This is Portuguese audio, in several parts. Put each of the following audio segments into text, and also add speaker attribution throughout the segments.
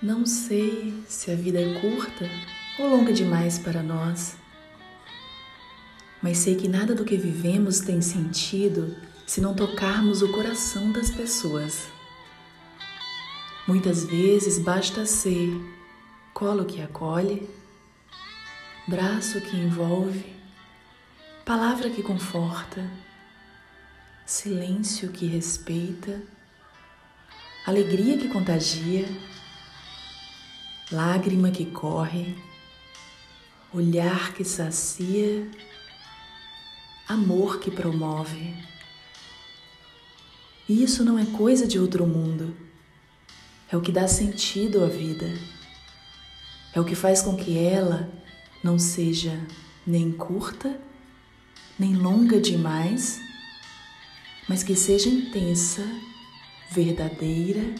Speaker 1: Não sei se a vida é curta ou longa demais para nós, mas sei que nada do que vivemos tem sentido se não tocarmos o coração das pessoas. Muitas vezes basta ser colo que acolhe, braço que envolve, palavra que conforta, silêncio que respeita, alegria que contagia lágrima que corre, olhar que sacia, amor que promove. E isso não é coisa de outro mundo, é o que dá sentido à vida, é o que faz com que ela não seja nem curta, nem longa demais, mas que seja intensa, verdadeira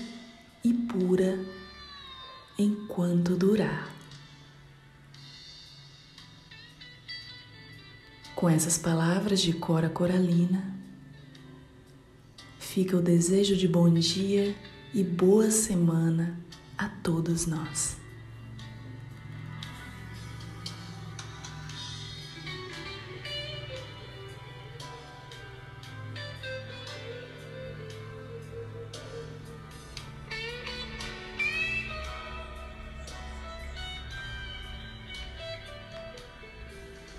Speaker 1: e pura enquanto durar. Com essas palavras de Cora Coralina, fica o desejo de bom dia e boa semana a todos nós.